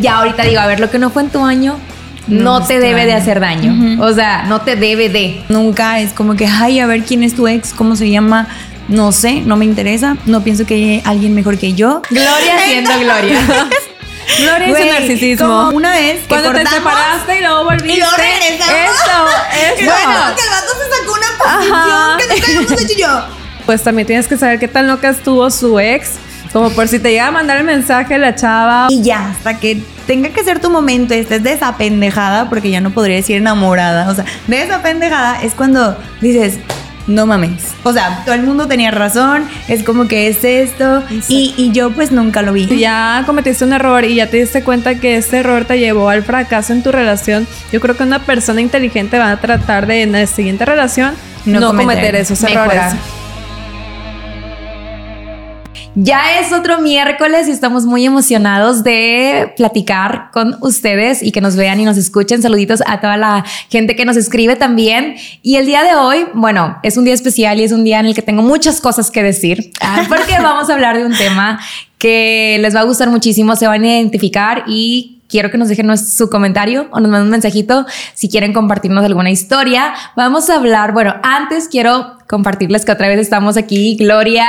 Ya ahorita digo, a ver, lo que no fue en tu año no, te debe de hacer daño. O sea, no te debe de. Nunca es como que, ay, a ver quién es tu ex, cómo se llama. No sé, no me interesa. No pienso que hay alguien mejor que yo. Gloria siendo Gloria. Gloria es un narcisismo. Como una vez que Cuando te separaste y luego volviste. Y luego regresamos. Eso, eso. Bueno, que el vato se sacó una posición que nunca habíamos hecho yo. Pues también tienes que saber qué tan loca estuvo su ex. Como por si te llega a mandar el mensaje la chava. Y ya, hasta que tenga que ser tu momento, estés desapendejada, porque ya no podría decir enamorada. O sea, desapendejada es cuando dices, no mames. O sea, todo el mundo tenía razón, es como que es esto. Y, y yo pues nunca lo vi. Si ya cometiste un error y ya te diste cuenta que este error te llevó al fracaso en tu relación, yo creo que una persona inteligente va a tratar de en la siguiente relación no, No cometer, cometer, esos mejorar. Ya es otro miércoles y estamos muy emocionados de platicar con ustedes y que nos vean y nos escuchen. Saluditos a toda la gente que nos escribe también. Y el día de hoy, bueno, es un día especial y es un día en el que tengo muchas cosas que decir, ah, porque vamos a hablar de un tema que les va a gustar muchísimo, se van a identificar y quiero que nos dejen su comentario o nos manden un mensajito si quieren compartirnos alguna historia. Vamos a hablar, bueno, antes quiero compartirles que otra vez estamos aquí, Gloria,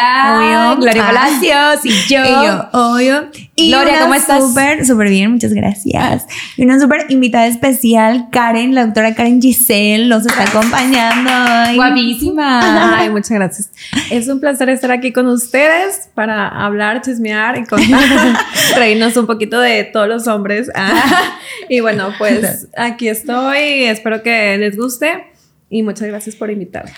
Obvio. Gloria Ah. Palacios y yo. Y yo, obvio. Y Gloria, ¿cómo estás? Súper, súper bien, muchas gracias. Y una súper invitada especial, Karen, la doctora Karen Giselle, nos está acompañando. hoy. Guapísima. Ay, muchas gracias. Es un placer estar aquí con ustedes para hablar, chismear y contar, reírnos un poquito de todos los hombres. Y bueno, pues aquí estoy. Espero que les guste y muchas gracias por invitarme.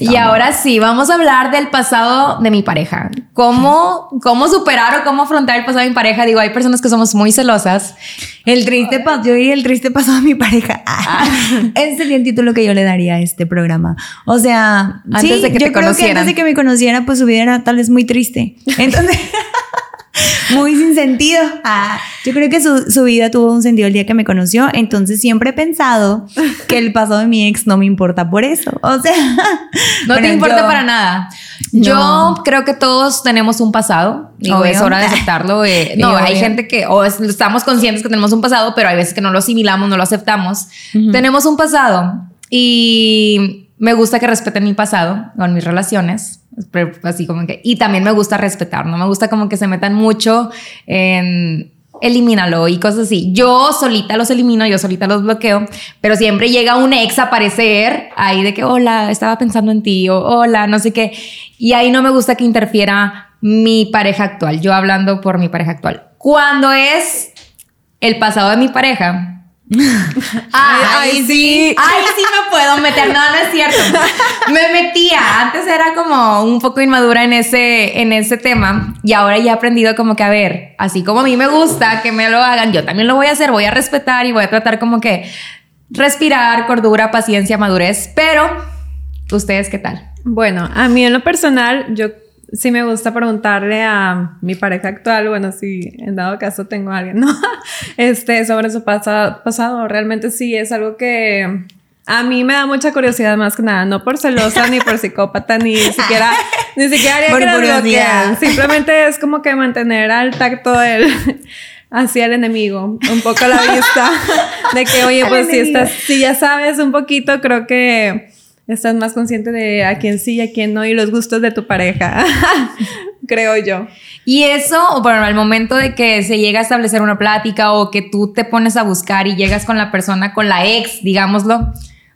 Y ahora sí, vamos a hablar del pasado de mi pareja. ¿Cómo, cómo superar o cómo afrontar el pasado de mi pareja? Digo, hay personas que somos muy celosas. El triste pasado, yo diría el triste pasado de mi pareja. Ah, Ese sería el título que yo le daría a este programa. O sea, Antes sí, de que yo te creo que antes de que me conociera, pues su vida era tal vez muy triste. Entonces, muy sin sentido. Ah, yo creo que su, su vida tuvo un sentido el día que me conoció. Entonces siempre he pensado que el pasado de mi ex no me importa por eso. O sea, No te bueno, importa yo- para nada. No. Yo creo que todos tenemos un pasado. Digo, Obvio. es hora de aceptarlo. eh, no, Obvio. hay gente que o es- estamos conscientes que tenemos un pasado, pero hay veces que no lo asimilamos, no lo aceptamos. Tenemos un pasado y me gusta que respeten mi pasado con mis relaciones. Así como que, y también me gusta respetar, no me gusta como que se metan mucho en elimínalo y cosas así. Yo solita los elimino, yo solita los bloqueo, pero siempre llega un ex a aparecer ahí de que, hola, estaba pensando en ti, o hola, no sé qué. Y ahí no me gusta que interfiera mi pareja actual, yo hablando por mi pareja actual. Cuando es el pasado de mi pareja. Ay, Ay, sí. Ay, sí me puedo meter. No, no es cierto. Me metía. Antes era como un poco inmadura en ese, en ese tema. Y ahora ya he aprendido como que, a ver, así como a mí me gusta que me lo hagan, yo también lo voy a hacer. Voy a respetar y voy a tratar como que respirar, cordura, paciencia, madurez. Pero, ¿ustedes qué tal? Bueno, a mí en lo personal, yo sí me gusta preguntarle a mi pareja actual, bueno, si en dado caso tengo a alguien, ¿no? Este, sobre su pasa- pasado. Realmente sí es algo que a mí me da mucha curiosidad más que nada, no por celosa, ni por psicópata, ni siquiera, ni siquiera haría Por que curiosidad. Simplemente es como que mantener al tacto del hacia el enemigo, un poco a la vista de que, oye, pues si estás, si ya sabes un poquito, creo que estás más consciente de a quién sí y a quién no y los gustos de tu pareja, creo yo. Y eso, o bueno, al momento de que se llega a establecer una plática o que tú te pones a buscar y llegas con la persona, con la ex, digámoslo,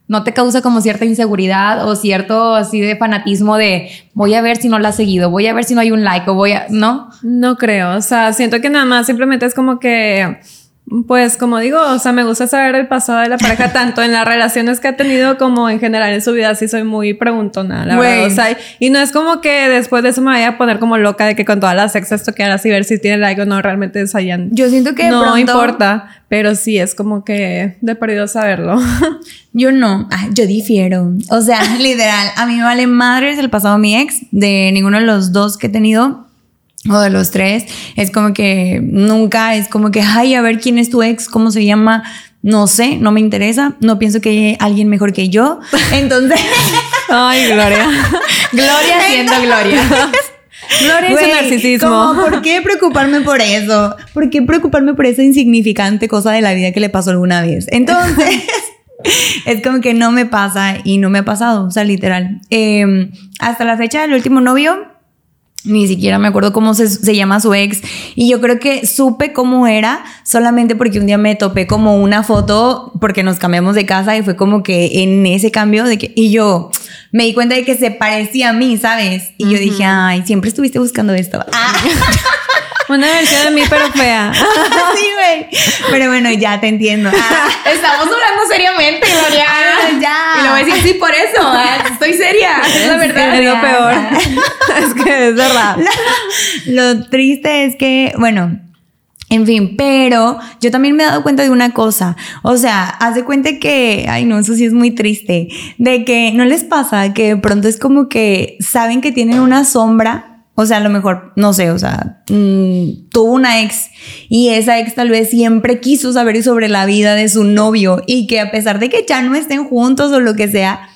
¿no te causa como cierta inseguridad o cierto así de fanatismo de voy a ver si no la ha seguido, voy a ver si no hay un like o voy a, ¿no? No creo, o sea, siento que nada más simplemente es como que, pues como digo, o sea, me gusta saber el pasado de la pareja, tanto en las relaciones que ha tenido como en general en su vida, sí soy muy preguntona, la verdad, o sea, y no es como que después de eso me vaya a poner como loca de que con todas las exes toquearas y ver si tiene like o no, realmente es allá. Yo siento que no pronto- importa, pero sí es como que de perdido saberlo. Yo no, Ay, yo difiero. O sea, literal, a mí me vale madres el pasado de mi ex, de ninguno de los dos que he tenido. O de los tres, es como que nunca es como que, ay, a ver quién es tu ex, cómo se llama, no sé, no me interesa, no pienso que hay alguien mejor que yo. Entonces, Ay, Gloria. Gloria siendo Gloria. Gloria Güey, narcisismo. como, ¿Por qué preocuparme por eso? ¿Por qué preocuparme por esa insignificante cosa de la vida que le pasó alguna vez? Entonces, es como que no me pasa y no me ha pasado, o sea, literal. Eh, hasta la fecha del último novio, ni siquiera me acuerdo cómo se, se llama su ex. Y yo creo que supe cómo era solamente porque un día me topé como una foto porque nos cambiamos de casa y fue como que en ese cambio de que... Y yo me di cuenta de que se parecía a mí, ¿sabes? Y yo dije, ay, siempre estuviste buscando esto. Ah, Una versión de mí, pero fea. sí, güey. Pero bueno, ya te entiendo. Ah, Estamos hablando seriamente, Gloria. Ah, ya. Y lo voy a decir, sí, por eso. ah, Estoy seria. Es la verdad. Es lo peor. es que es verdad. Lo triste es que, bueno, en fin, pero yo también me he dado cuenta de una cosa. O sea, haz de cuenta que, ay no, eso sí es muy triste, de que no les pasa que de pronto es como que saben que tienen una sombra. O sea, a lo mejor, no sé, o sea, mm, tuvo una ex y esa ex tal vez siempre quiso saber sobre la vida de su novio y que a pesar de que ya no estén juntos o lo que sea,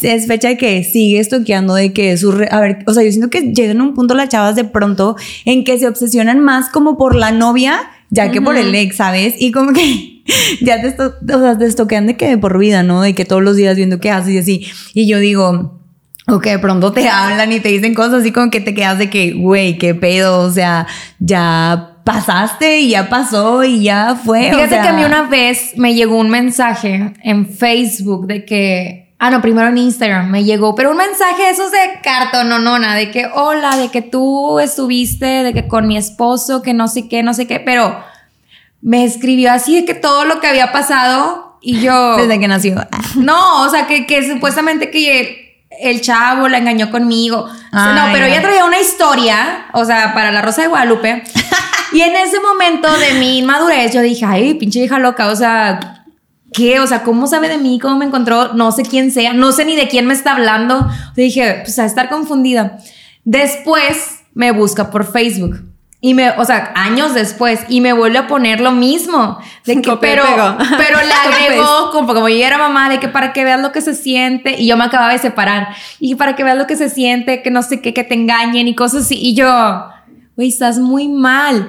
es fecha de que sigue estoqueando de que su re- a ver, o sea, yo siento que llegan a un punto las chavas de pronto en que se obsesionan más como por la novia ya que por el ex, ¿sabes? Y como que ya te, esto, o sea, te estoquean de que de por vida, ¿no? De que todos los días viendo qué haces y así. Y yo digo, o que de pronto te hablan y te dicen cosas así como que te quedas de que, güey, qué pedo, o sea, ya pasaste y ya pasó y ya fue. o Fíjate sea, que a mí una vez me llegó un mensaje en Facebook de que. Ah, no, primero en Instagram me llegó, pero un mensaje de esos de cartononona, de que hola, de que tú estuviste, de que con mi esposo, que no sé qué, no sé qué, pero me escribió así de que todo lo que había pasado y yo. Desde que nació. No, o sea, que, que supuestamente que el chavo la engañó conmigo. No, pero ella traía una historia, o sea, para la Rosa de Guadalupe. y en ese momento de mi inmadurez, yo dije, ay, pinche hija loca, o sea, ¿qué? O sea, ¿cómo sabe de mí? ¿Cómo me encontró? No sé quién sea, no sé ni de quién me está hablando. O sea, dije, pues a estar confundida. Después me busca por Facebook. Y me, o sea, años después, y me vuelve a poner lo mismo. De que, pero, pero le agregó, como, como yo era mamá, de que para que veas lo que se siente, y yo me acababa de separar, y para que veas lo que se siente, que no sé qué, que te engañen y cosas así. Y yo, güey, estás muy mal.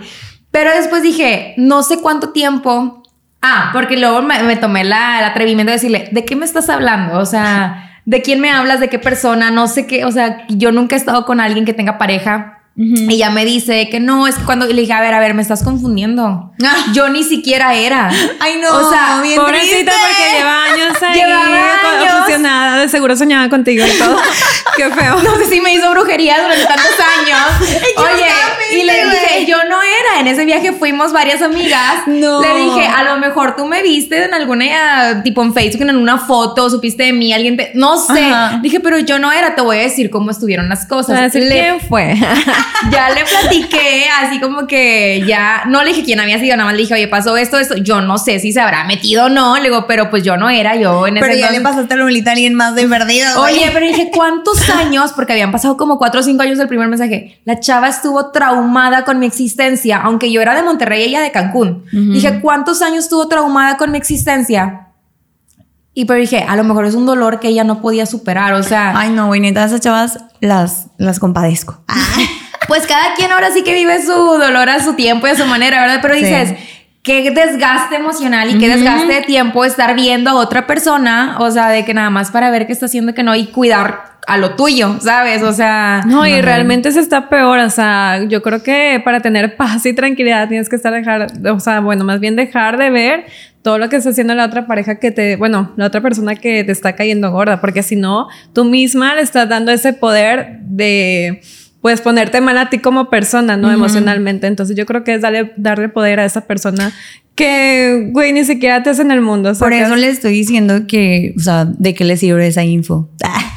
Pero después dije, no sé cuánto tiempo. Ah, porque luego me, me tomé la, el atrevimiento de decirle, ¿de qué me estás hablando? O sea, ¿de quién me hablas? ¿De qué persona? No sé qué. O sea, yo nunca he estado con alguien que tenga pareja. Y ella me dice que no, es que cuando le dije, a ver, a ver, me estás confundiendo. Ah. Yo ni siquiera era. Ay, no, O sea, bien Pobrecita, triste. porque lleva años ahí años. obsesionada. De seguro soñaba contigo y todo. Qué feo. No sé si me hizo brujería durante tantos años. Oye, y le dije, yo no era. En ese viaje fuimos varias amigas. No. Le dije, a lo mejor tú me viste en alguna, tipo en Facebook, en una foto, supiste de mí, alguien te. No sé. Ajá. Dije, pero yo no era. Te voy a decir cómo estuvieron las cosas. ¿quién fue? ya le platiqué, así como que ya no le dije quién había sido, nada más le dije, oye, pasó esto, esto. Yo no sé si se habrá metido o no. Le digo, pero pues yo no era yo en ese Pero ya le pasaste la bolita a alguien más de perdido. Oye, pero dije, ¿cuántos años? Porque habían pasado como cuatro o cinco años del primer mensaje. La chava estuvo traumada con mi existencia, aunque yo era de Monterrey y ella de Cancún. Dije, ¿cuántos años estuvo traumada con mi existencia? Y pero dije, a lo mejor es un dolor que ella no podía superar, o sea, Ay, no, güey, neta, esas chavas las, las compadezco. pues cada quien ahora sí que vive su dolor a su tiempo y a su manera, ¿verdad? Pero Sí. dices, qué desgaste emocional y qué desgaste de tiempo estar viendo a otra persona, o sea, de que nada más para ver qué está haciendo que no y cuidar a lo tuyo, ¿sabes? O sea, No, y realmente se está peor. O sea, yo creo que para tener paz y tranquilidad tienes que estar dejar, o sea, bueno, más bien dejar de ver todo lo que está haciendo la otra pareja que te, bueno, la otra persona que te está cayendo gorda, porque si no, tú misma le estás dando ese poder de pues ponerte mal a ti como persona, ¿no? Emocionalmente. Entonces yo creo que es darle, darle poder a esa persona que, güey, ni siquiera te hace en el mundo. Por eso le estoy diciendo que, o sea, de qué le sirve esa info.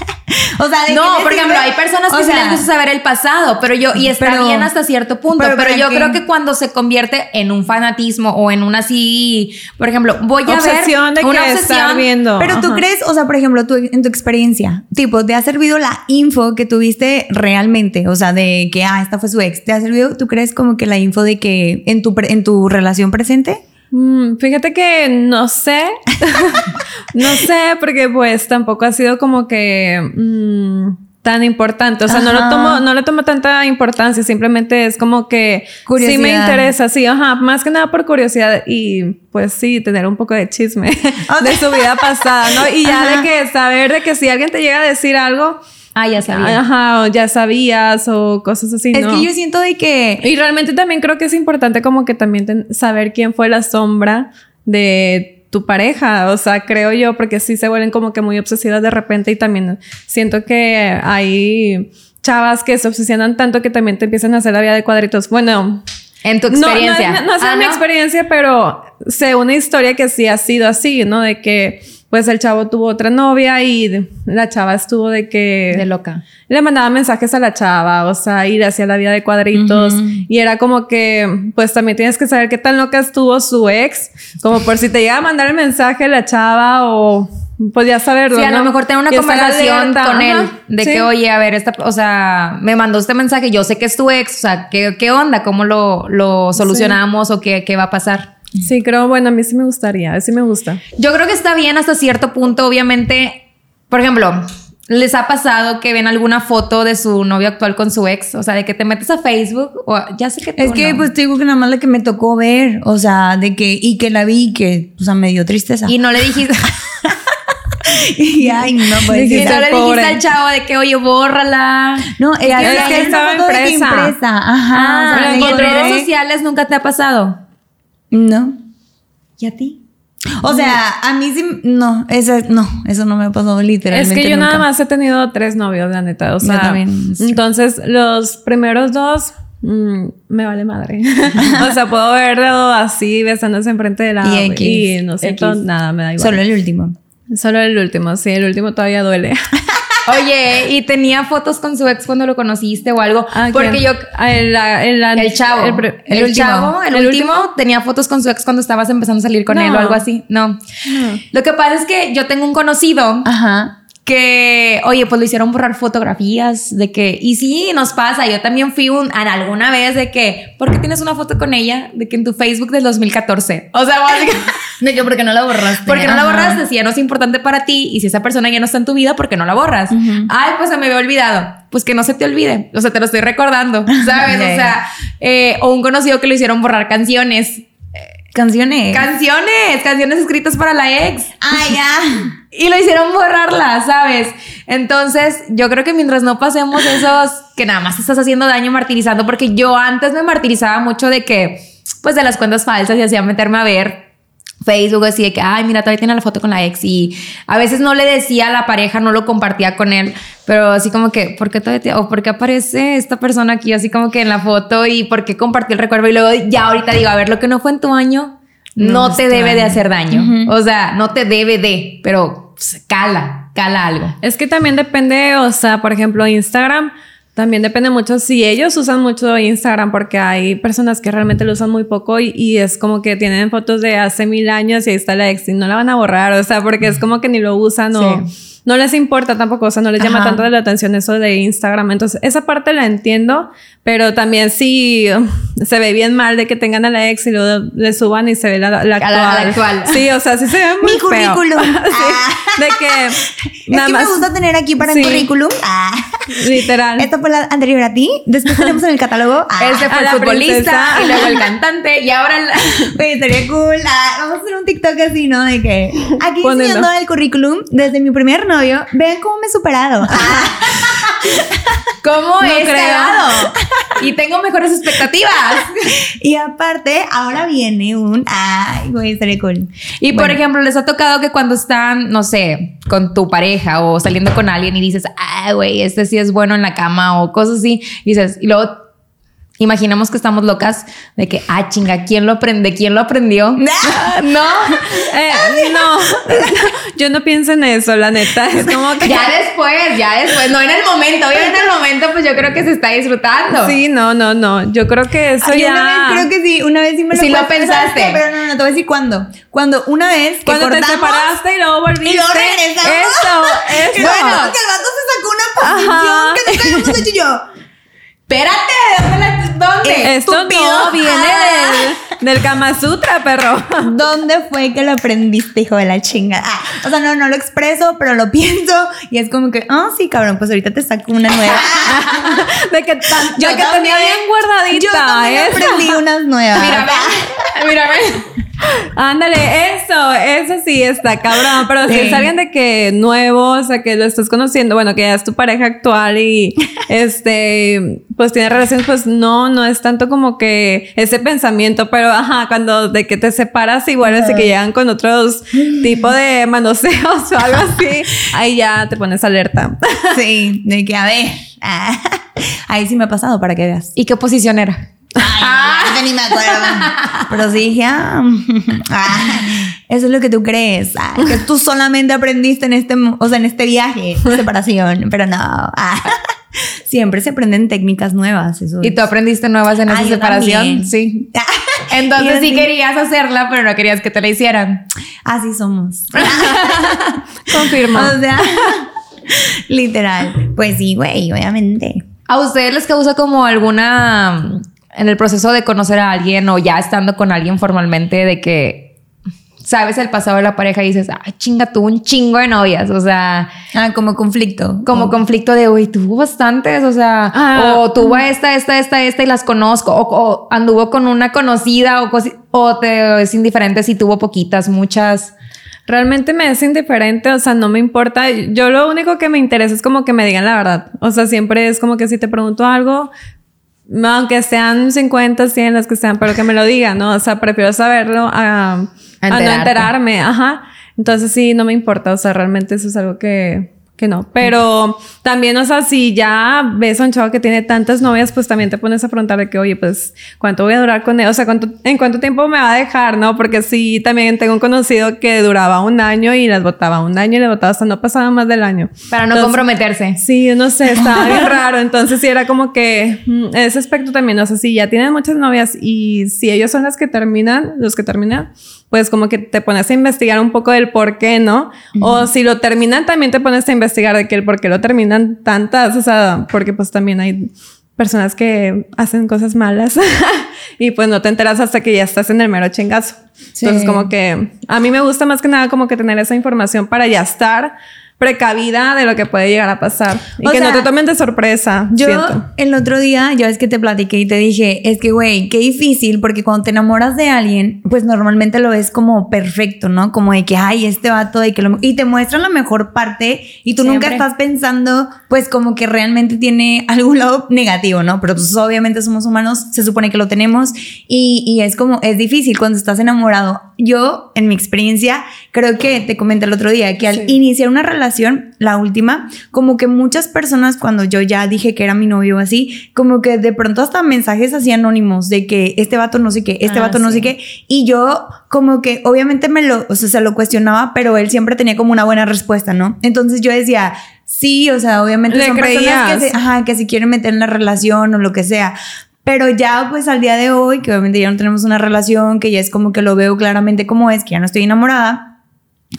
o sea, de no, por ejemplo, hay personas que O sí sea, les gusta saber el pasado, pero yo, y está Pero- bien hasta cierto punto, pero pero, ¿para yo creo que cuando se convierte en un fanatismo o en una así, por ejemplo, voy a Obsesión ver de una que obsesión, estar viendo. Pero tú crees, o sea, por ejemplo, tú, en tu experiencia, tipo, ¿te ha servido la info que tuviste realmente? O sea, de que, ah, esta fue su ex. ¿Te ha servido, tú crees como que la info de que en tu, en tu relación presente? Mm, fíjate que no sé, no sé, porque pues tampoco ha sido como que mm, tan importante. O sea, no lo tomo, no le tomo tanta importancia, simplemente es como que sí me Curiosidad. interesa, sí, ajá, más que nada por curiosidad y pues sí, tener un poco de chisme de su vida pasada, ¿no? Y ya Ajá. de que saber de que si alguien te llega a decir algo, Ah, ya sabía. ajá, o ya sabías o cosas así, Es ¿no? que yo siento de que Y realmente también creo que es importante como que también saber quién fue la sombra de tu pareja, o sea, creo yo, porque sí se vuelven como que muy obsesivas de repente y también siento que hay chavas que se obsesionan tanto que también te empiezan a hacer la vida de cuadritos. Bueno, En tu no, no, experiencia. No, no, sé Ah, mi ¿no? experiencia, pero sé una historia que sí ha sido así, ¿no? De que pues el chavo tuvo otra novia y la chava estuvo de que De loca. le mandaba mensajes a la chava, o sea, ir hacia la vida de cuadritos. Y era como que, pues también tienes que saber qué tan loca estuvo su ex, como por si te llega a mandar el mensaje la chava o pues ya saberlo. Sí, a ¿no? lo mejor tener una conversación con él ajá, de sí. que, oye, a ver, esta, o sea, me mandó este mensaje, yo sé que es tu ex, o sea, ¿qué, qué onda? ¿Cómo lo, lo solucionamos o qué, qué va a pasar? Sí, creo, bueno, a mí sí me gustaría, sí me gusta. Yo creo que está bien hasta cierto punto, obviamente. Por ejemplo, ¿les ha pasado que ven alguna foto de su novio actual con su ex? O sea, de que te metes a Facebook o ya sé que tú es que no. pues te digo que nada más la que me tocó ver, o sea, de que y que la vi y que o sea, me dio tristeza. Y no le dijiste, Y, ay, no puede y no le pobre. dijiste al chavo de que, oye, bórrala. No, es que, estaba impresa. impresa. Ajá. Ah, o sea, en redes sociales nunca te ha pasado. No. ¿Y a ti? O sea, a mí sí, no, eso, no, eso no me ha pasado Es literalmente. que yo nada nunca. más he tenido tres novios, la neta. O Yo sea, también. entonces los primeros dos mm, me vale madre. o sea, puedo verlo así besándose enfrente de la Y y, X, no siento X. nada, me da igual. Solo el último. Solo el último, sí, el último todavía duele. Oye, ¿y tenía fotos con su ex cuando lo conociste o algo? Ah, Porque ¿quién? yo... Ah, el, el, El chavo. el El, el último. chavo, el, ¿El último, tenía fotos con su ex cuando estabas empezando a salir con No. él o algo así. No. No. Lo que pasa es que yo tengo un conocido Ajá. Que, oye, pues lo hicieron borrar fotografías de que, y sí, nos pasa. Yo también fui un, alguna vez de que, ¿por qué tienes una foto con ella? De que en tu Facebook del 2014. O sea, básicamente. De que porque no la borraste. Porque no la borraste, si ya no es importante para ti y si esa persona ya no está en tu vida, ¿por qué no la borras? Ay, pues se me había olvidado. Pues que no se te olvide. O sea, te lo estoy recordando, ¿sabes? O sea, eh, o un conocido que lo hicieron borrar canciones. Canciones. Canciones, canciones escritas para la ex. ah, ya. Y lo hicieron borrarla, ¿sabes? Entonces, yo creo que mientras no pasemos esos que nada más estás haciendo daño martirizando, porque yo antes me martirizaba mucho de que, pues de las cuentas falsas y hacía meterme a ver Facebook así de que, ay, mira, todavía tiene la foto con la ex y a veces no le decía a la pareja, no lo compartía con él, pero así como que, ¿por qué todavía o por qué aparece esta persona aquí así como que en la foto y por qué compartí el recuerdo. Y luego ya ahorita digo, a ver, lo que no fue en tu año no, No te debe de hacer daño, o sea, no te debe de, pero pues, cala, cala algo. Es que también depende, o sea, por ejemplo, Instagram. También depende mucho si ellos usan mucho Instagram porque hay personas que realmente lo usan muy poco y, y es como que tienen fotos de hace mil años y ahí está la ex y no la van a borrar, o sea, porque es como que ni lo usan o no les importa tampoco, o sea, no les llama Ajá. tanto la atención eso de Instagram. Entonces, esa parte la entiendo, pero también si um, se ve bien mal de que tengan a la ex y luego le suban y se ve la, la la- actual. a la actual. Sí, o sea, sí se ve muy Mi feo. currículum. Sí, Ah. de que Es nada que más me gusta tener aquí para Sí. el currículum. Ah. literal. Esta fue la anterior a ti. Después tenemos en el catálogo. Ah. Este fue el la futbolista princesa. y luego el cantante y ahora el... Oye, estaría cool. Ah, vamos a hacer un TikTok así, ¿no? De que aquí Ponelo. enseñando el currículum desde mi primer novio. Vean cómo me he superado. Ah, ¿Cómo No he creo. escalado? Y tengo mejores expectativas. y aparte, ahora viene un. Ay, güey, estaría cool. Y por ejemplo, les ha tocado que cuando están, no sé, con tu pareja o saliendo con alguien y dices, ah, güey, este sí es bueno en la cama o cosas así, y dices, y luego imaginamos que estamos locas de que, ah, chinga, ¿quién lo aprende? ¿Quién lo aprendió? no. Eh, no, yo no pienso en eso, la neta. Es como que. Ya después, ya después, no en el momento, obviamente en el momento pues yo creo que se está disfrutando. Sí, no, no, no. Yo creo que eso Ay, ya. una vez creo que sí, una vez sí me lo Sí lo ¿sabes pensaste. Pero no, no, te voy a decir cuándo. Cuando una vez que Cuando te separaste y luego volviste. y luego regresamos. Eso, bueno, que el vato se sacó una posición Ajá. que nunca habíamos hecho yo. Espérate, ¿dónde? La, dónde? Esto no viene del, del Kama Sutra, perro. ¿Dónde fue que lo aprendiste, hijo de la chingada? Ah, o sea, no, no lo expreso, pero lo pienso y es como que, ah, sí, cabrón, pues ahorita te saco una nueva. de que, tan, Yo de que también. tenía bien guardadita. Yo también esa. aprendí unas nuevas. Mírame, mírame. Ándale, eso, eso sí está cabrón. Pero si es alguien de que nuevo, o sea, que lo estás conociendo, bueno, que ya es tu pareja actual y este, pues tiene relaciones, pues no, no es tanto como que ese pensamiento, pero ajá, cuando de que te separas y vuelves y que llegan con otros tipo de manoseos o algo así, ahí ya te pones alerta. Sí, de que a ver. ah, ahí sí me ha pasado para que veas. ¿Y qué posición era? Ay, ya ni me acuerdo. Pero sí dije, ah, ah, eso es lo que tú crees. ah, que tú solamente aprendiste en este, o sea, en este viaje, separación. Pero no. ah, siempre se aprenden técnicas nuevas. Eso ¿Y es. tú aprendiste nuevas en esa Ah, separación? también. Sí. Entonces sí querías hacerla, pero no querías que te la hicieran. Así somos. Confirmo. O sea, literal. Pues sí, güey, obviamente. ¿A ustedes les causa como alguna en el proceso de conocer a alguien o ya estando con alguien formalmente de que sabes el pasado de la pareja y dices, ay, chinga, tuvo un chingo de novias, o sea, Ah, como conflicto. como conflicto de, uy, tuvo bastantes, o sea, Ah. o tuvo a esta, esta, esta, esta y las conozco, o, o anduvo con una conocida o, o te es indiferente si tuvo poquitas, muchas. Realmente me es indiferente, o sea, no me importa. Yo lo único que me interesa es como que me digan la verdad. O sea, siempre es como que si te pregunto algo, aunque sean 50, 100, las que sean, pero que me lo digan, ¿no? O sea, prefiero saberlo a, a no enterarme, ajá. Entonces sí, no me importa, o sea, realmente eso es algo que, que no. Pero también, o sea, si ya ves a un chavo que tiene tantas novias, pues también te pones a preguntar de que, oye, pues, ¿cuánto voy a durar con él? O sea, ¿cuánto, ¿en cuánto tiempo me va a dejar, no? Porque sí, también tengo un conocido que duraba un año y las botaba un año y las botaba hasta no pasaba más del año. Para no Entonces, comprometerse. Sí, no sé, estaba bien raro. Entonces sí era como que mm, ese aspecto también, o sea, si ya tienen muchas novias y si ellos son las que terminan, los que terminan, pues como que te pones a investigar un poco del por qué, ¿no? O si lo terminan, también te pones a investigar de que el por qué lo terminan tantas, o sea, porque pues también hay personas que hacen cosas malas y pues no te enteras hasta que ya estás en el mero chingazo. Sí. Entonces como que a mí me gusta más que nada como que tener esa información para ya estar precavida de lo que puede llegar a pasar y O que no te tomen de sorpresa. Yo siento. el otro día, ya es que te platiqué y te dije, es que, güey, qué difícil, porque cuando te enamoras de alguien, pues normalmente lo ves como perfecto, ¿no? Como de que, ay, este vato, de que lo... Y te muestran la mejor parte y tú nunca estás pensando, pues como que realmente tiene algún lado negativo, ¿no? Pero pues obviamente somos humanos, se supone que lo tenemos y, y es como, es difícil cuando estás enamorado. Yo, en mi experiencia, creo que te comenté el otro día que al Sí. iniciar una relación, la última, como que muchas personas cuando yo ya dije que era mi novio o así, como que de pronto hasta mensajes así anónimos de que este vato no sé qué, este Ah, vato no sé qué, y yo como que obviamente me lo, o sea, se lo cuestionaba, pero él siempre tenía como una buena respuesta, ¿no? Entonces yo decía, sí, o sea, obviamente Le son personas que se, ajá, que se quieren meter en la relación o lo que sea. Pero ya, pues al día de hoy, que obviamente ya no tenemos una relación, que ya es como que lo veo claramente como es, que ya no estoy enamorada.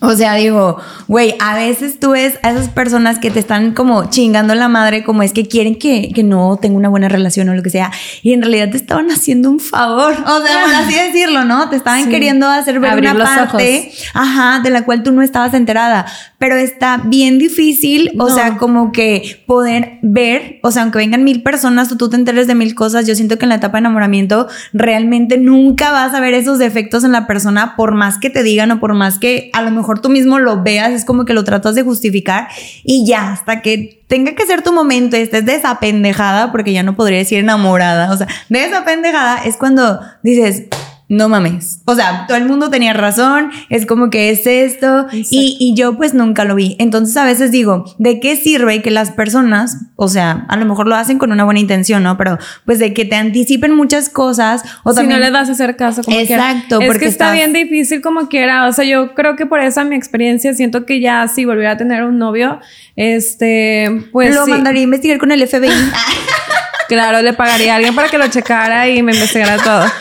O sea, digo, güey, a veces tú ves a esas personas que te están como chingando la madre, como es que quieren que, que no tenga una buena relación o lo que sea, y en realidad te estaban haciendo un favor, o sea, por así decirlo, ¿no? Te estaban Sí. queriendo hacer ver Abrir una los parte, ajá, de la cual tú no estabas enterada, pero está bien difícil, o No. sea, como que poder ver, o sea, aunque vengan mil personas o tú te enteres de mil cosas, yo siento que en la etapa de enamoramiento realmente nunca vas a ver esos defectos en la persona por más que te digan o por más que a lo mejor tú mismo lo veas, es como que lo tratas de justificar y ya, hasta que tenga que ser tu momento estés de esa pendejada, porque ya no podría decir enamorada, o sea, de esa pendejada es cuando dices, no mames. O sea, todo el mundo tenía razón, es como que es esto, y, y yo pues nunca lo vi. Entonces a veces digo, ¿de qué sirve que las personas, o sea, a lo mejor lo hacen con una buena intención, ¿no? Pero pues de que te anticipen muchas cosas, o si también... no le das a hacer caso como quiera. Exacto, es porque que está estás- bien difícil como quiera o sea yo creo que por esa mi experiencia siento que ya si volviera a tener un novio este pues lo sí, mandaría a investigar con el FBI. claro le pagaría a alguien para que lo checara y me investigara todo.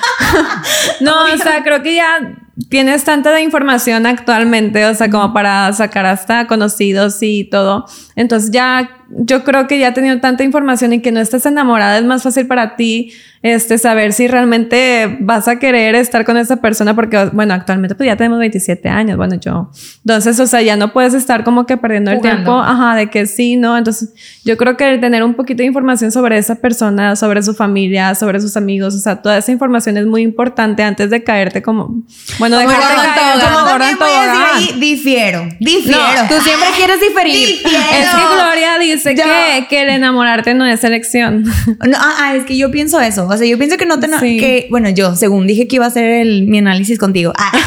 No o sea creo que ya tienes tanta información actualmente o sea como para sacar hasta conocidos y todo. Entonces ya yo creo que ya teniendo tanta información y que no estés enamorada, es más fácil para ti este, saber si realmente vas a querer estar con esa persona, porque, bueno, actualmente pues ya tenemos 27 años, bueno, yo. Entonces, o sea, ya no puedes estar como que perdiendo el tiempo, ajá, de que sí, ¿no? Entonces, yo creo que tener un poquito de información sobre esa persona, sobre su familia, sobre sus amigos, o sea, toda esa información es muy importante antes de caerte como, bueno, Como dejarte caer como Yo Gordon también voy a decir Tobogán. ahí, difiero, difiero. No, tú siempre quieres diferir. Difiero. Es que Gloria dice Yo- que, que el enamorarte no es elección. No, ah, ah, es que yo pienso eso. O sea, yo pienso que no te. Sí. Que, bueno, yo, según dije que iba a hacer el, mi análisis contigo. Ah.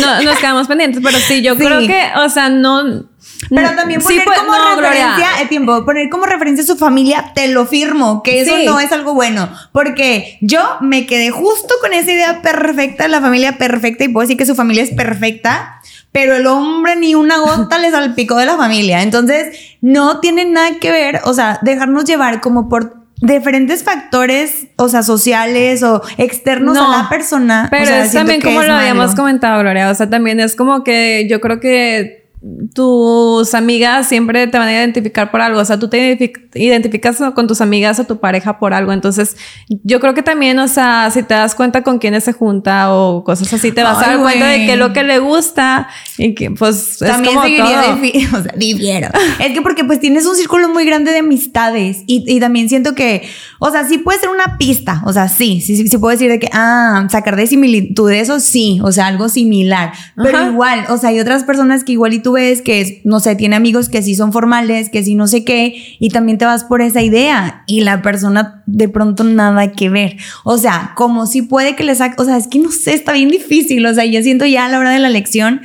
No, nos quedamos pendientes, pero sí, yo Sí. creo que, o sea, no. Pero también Sí, poner pues, como no, referencia el tiempo, poner como referencia a su familia, te lo firmo, que eso Sí. no es algo bueno, porque yo me quedé justo con esa idea perfecta, la familia perfecta, y puedo decir que su familia es perfecta, pero el hombre ni una gota le salpicó de la familia, entonces no tiene nada que ver, o sea, dejarnos llevar como por diferentes factores, o sea, sociales o externos No, a la persona. Pero o sea, es también como lo habíamos comentado, Gloria. O sea, también es como que yo creo que tus amigas siempre te van a identificar por algo. O sea, tú te identific- identificas con tus amigas o tu pareja por algo. Entonces, yo creo que también, o sea, si te das cuenta con quiénes se junta o cosas así, te vas Ay, a dar cuenta de es lo que le gusta y que, pues, También es como seguiría todo. o sea, difiero. es que porque pues tienes un círculo muy grande de amistades y, y también siento que, o sea, sí puede ser una pista, o sea, sí, sí, sí, sí puedo decir de que, ah, sacar de similitud de eso, sí, o sea, algo similar, pero Ajá. igual, o sea, hay otras personas que igual y tú ves que, no sé, tiene amigos que sí son formales, que sí no sé qué, y también te vas por esa idea y la persona de pronto nada que ver, o sea, como si puede que le saque, o sea, es que no sé, está bien difícil, o sea, yo siento ya a la hora de la lección,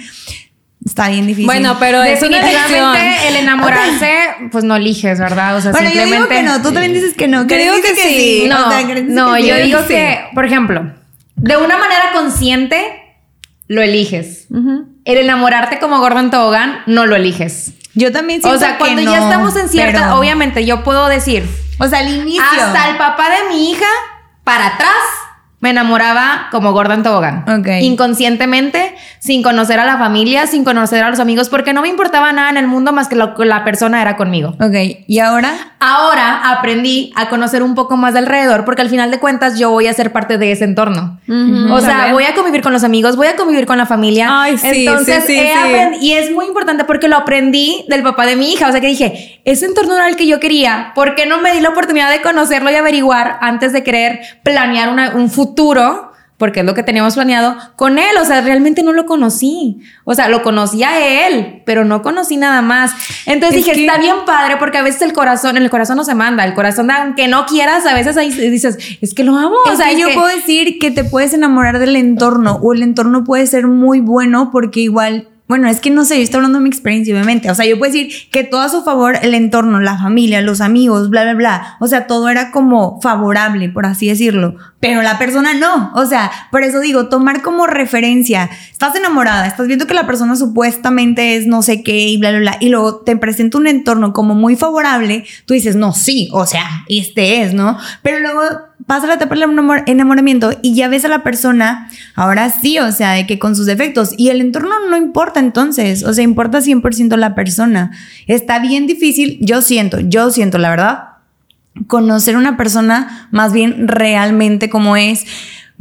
Está bien difícil. Bueno, pero es una elección. Definitivamente el enamorarse, pues no eliges, ¿verdad? O sea, bueno, yo digo simplemente. que no, tú también dices que no. Digo dice que sí. No, O sea, no, que sí. yo digo Sí. que, por ejemplo, de una manera consciente lo eliges. Ujú. El enamorarte como Gordon Tobogán no lo eliges. Yo también siento O sea, que cuando no, ya estamos en cierta, pero- obviamente yo puedo decir, O sea, al inicio. hasta el papá de mi hija para atrás me enamoraba como Gordon Tobogán. Ok. Inconscientemente, sin conocer a la familia, sin conocer a los amigos, porque no me importaba nada en el mundo más que lo que la persona era conmigo. Ok, ¿y ahora? Ahora aprendí a conocer un poco más de alrededor porque al final de cuentas yo voy a ser parte de ese entorno. Ujú, O sea, voy a convivir con los amigos, voy a convivir con la familia. Ay, sí, Entonces, sí, sí, he sí. y es muy importante porque lo aprendí del papá de mi hija. O sea, que dije, ese entorno era el que yo quería. ¿Por qué no me di la oportunidad de conocerlo y averiguar antes de querer planear una- un futuro? Porque es lo que teníamos planeado con él. O sea, realmente no lo conocí. O sea, lo conocí a él, pero no conocí nada más. Entonces Es dije, que- está bien padre porque a veces el corazón, en el corazón no se manda. El corazón, aunque no quieras, a veces ahí dices, es que lo amo. Es o sea, que yo que- puedo decir que te puedes enamorar del entorno o el entorno puede ser muy bueno porque igual, bueno, es que no sé, yo estoy hablando de mi experiencia, obviamente. O sea, yo puedo decir que todo a su favor, el entorno, la familia, los amigos, bla, bla, bla. O sea, todo era como favorable, por así decirlo. Pero la persona no. O sea, por eso digo, tomar como referencia. Estás enamorada, estás viendo que la persona supuestamente es no sé qué y bla, bla, bla. Y luego te presenta un entorno como muy favorable. Tú dices, no, sí, o sea, este es, ¿no? Pero luego pasa la etapa del enamor- enamoramiento y ya ves a la persona, ahora sí, o sea, de que con sus defectos. Y el entorno no importa entonces, o sea, importa 100% la persona. Está bien difícil, yo siento, yo siento, la verdad, conocer una persona más bien realmente como es.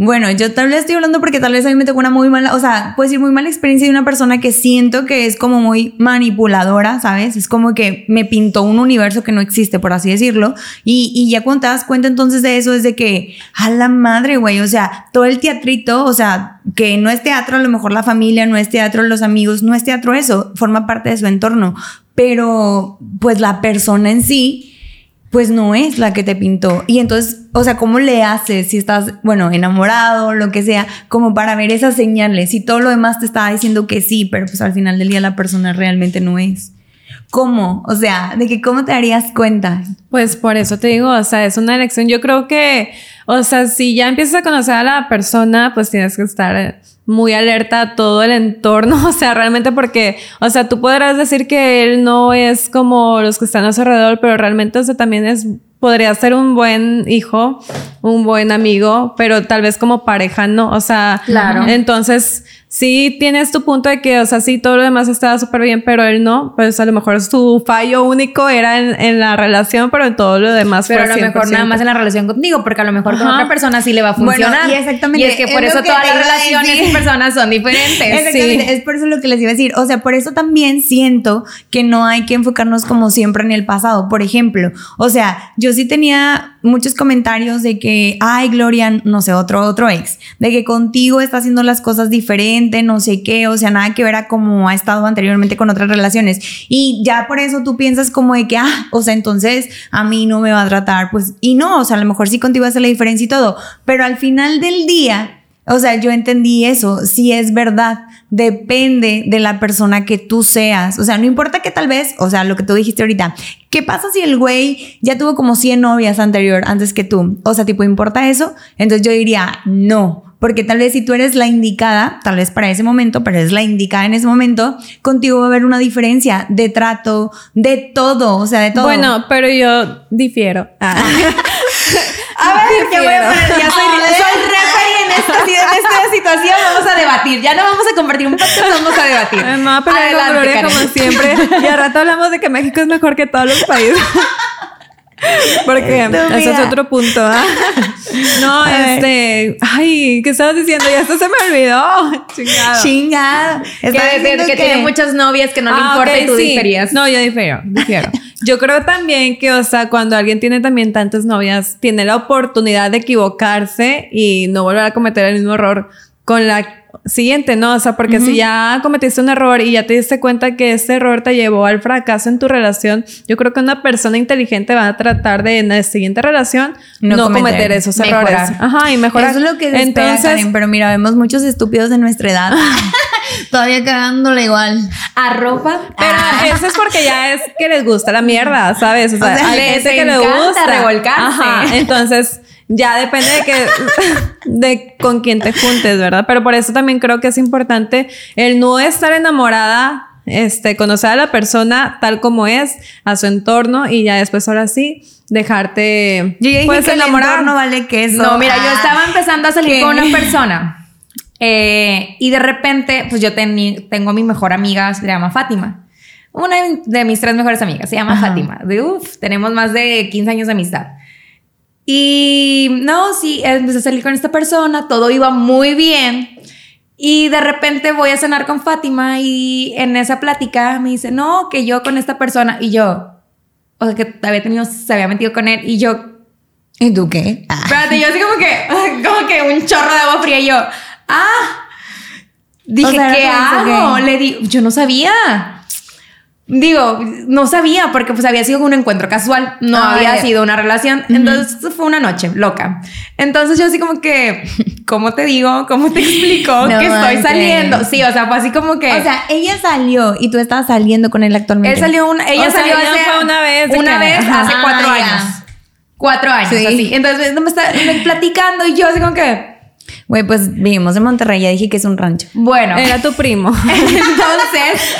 Bueno, yo tal vez estoy hablando porque tal vez a mí me tocó una muy mala, o sea, puedo decir muy mala experiencia de una persona que siento que es como muy manipuladora, ¿sabes? Es como que me pintó un universo que no existe, por así decirlo. Y, y ya cuando te das cuenta entonces de eso es de que, a la madre, güey, o sea, todo el teatrito, o sea, que no es teatro a lo mejor la familia, no es teatro los amigos, no es teatro eso, forma parte de su entorno. Pero, pues la persona en sí pues no es la que te pintó. Y entonces, o sea, ¿cómo le haces si estás, bueno, enamorado, lo que sea, como para ver esas señales? Si todo lo demás te estaba diciendo que sí, pero pues al final del día la persona realmente no es. ¿Cómo? O sea, de que cómo te darías cuenta. Pues por eso te digo, o sea, es una elección. Yo creo que, o sea, si ya empiezas a conocer a la persona, pues tienes que estar muy alerta a todo el entorno, o sea, realmente porque, o sea, tú podrás decir que él no es como los que están a su alrededor, pero realmente, o sea, también es, podría ser un buen hijo, un buen amigo, pero tal vez como pareja no, o sea, Claro. entonces sí tienes tu punto de que, o sea, sí, todo lo demás estaba súper bien, pero él no, pues a lo mejor su fallo único era en, la relación, pero en todo lo demás Pero a lo mejor nada más en la relación contigo, porque a lo mejor con otra persona sí le va a funcionar. Bueno, y exactamente. Y es que por eso todas las relaciones y personas son diferentes. Exactamente, es por eso lo que les iba a decir. O sea, por eso también siento que no hay que enfocarnos como siempre en el pasado. Por ejemplo, o sea, yo sí tenía muchos comentarios de que, ay, Gloria, no sé, otro, otro ex, de que contigo está haciendo las cosas diferente, no sé qué, o sea, nada que ver a como ha estado anteriormente con otras relaciones. Y ya por eso tú piensas como de que, ah, o sea, entonces a mí no me va a tratar, pues, y no, o sea, a lo mejor sí contigo hace la diferencia y todo, pero al final del día, o sea, yo entendí eso, si es verdad, depende de la persona que tú seas. O sea, no importa que tal vez, o sea, lo que tú dijiste ahorita, ¿qué pasa si el güey ya tuvo como 100 novias anterior, antes que tú? O sea, tipo, ¿importa eso? Entonces yo diría, no. Porque tal vez si tú eres la indicada, tal vez para ese momento, pero eres la indicada en ese momento, contigo va a haber una diferencia de trato, de todo, o sea, de todo. Bueno, pero yo difiero. Ah. a ver, ¿qué a? Ya soy, soy en esta, en esta situación, vamos a debatir. Ya no vamos a compartir un podcast, vamos a debatir. No, pero Adelante, como siempre. Y al rato hablamos de que México es mejor que todos los países. Porque ese es otro punto. ¿ah? No, este. Ay, ¿qué estabas diciendo? Ya esto se me olvidó. Chingado. Chingado. Que, que, que, tiene muchas novias que no le ah, importa y tú sí. diferías. No, yo difiero, difiero. yo creo también que, o sea, cuando alguien tiene también tantas novias, tiene la oportunidad de equivocarse y no volver a cometer el mismo error con la siguiente, ¿no? O sea, porque si ya cometiste un error y ya te diste cuenta que ese error te llevó al fracaso en tu relación, yo creo que una persona inteligente va a tratar de en la siguiente relación no, cometer, esos errores. Ajá, y mejorar. Eso es lo que Entonces, pero mira, vemos muchos estúpidos de nuestra edad todavía cagándole igual. A ropa. Pero ah. eso es porque ya es que les gusta la mierda, ¿sabes? O sea, hay gente que le gusta revolcarse. Ajá, entonces ya depende de que de con quién te juntes, ¿verdad? Pero por eso también creo que es importante el no estar enamorada este, conocer a la persona tal como es, a su entorno y ya después ahora sí dejarte yo ya pues, enamorar. no vale que eso. No, mira, yo ah, estaba empezando a salir con una persona eh, y de repente, pues yo tengo a mi mejor amiga, se llama Fátima. Una de mis tres mejores amigas se llama Fátima. De, uf, tenemos más de 15 años de amistad. Y no, sí, empecé a salir con esta persona, todo iba muy bien. Y de repente voy a cenar con Fátima y en esa plática me dice, no, que yo con esta persona. Y yo, o sea, que había tenido, se había metido con él. Y yo, ¿y tú qué? Ah. Espérate, yo así como que, como que un chorro de agua fría. Y yo, ah, dije, ¿qué hago? Le di, yo no sabía. Digo, no sabía porque pues había sido un encuentro casual, no ah, había sido una relación, entonces fue una noche loca. Entonces yo así como que, ¿cómo te digo? ¿Cómo te explico que estoy saliendo? Sí, o sea, fue así como que... O sea, ella salió y tú estabas saliendo con él actualmente. Él salió una, ella salió hace, una vez. Una vez hace cuatro años. Cuatro años, así. Entonces me está platicando y yo así como que... Güey, pues vivimos en Monterrey, ya dije que es un rancho. Bueno. Era tu primo. Entonces,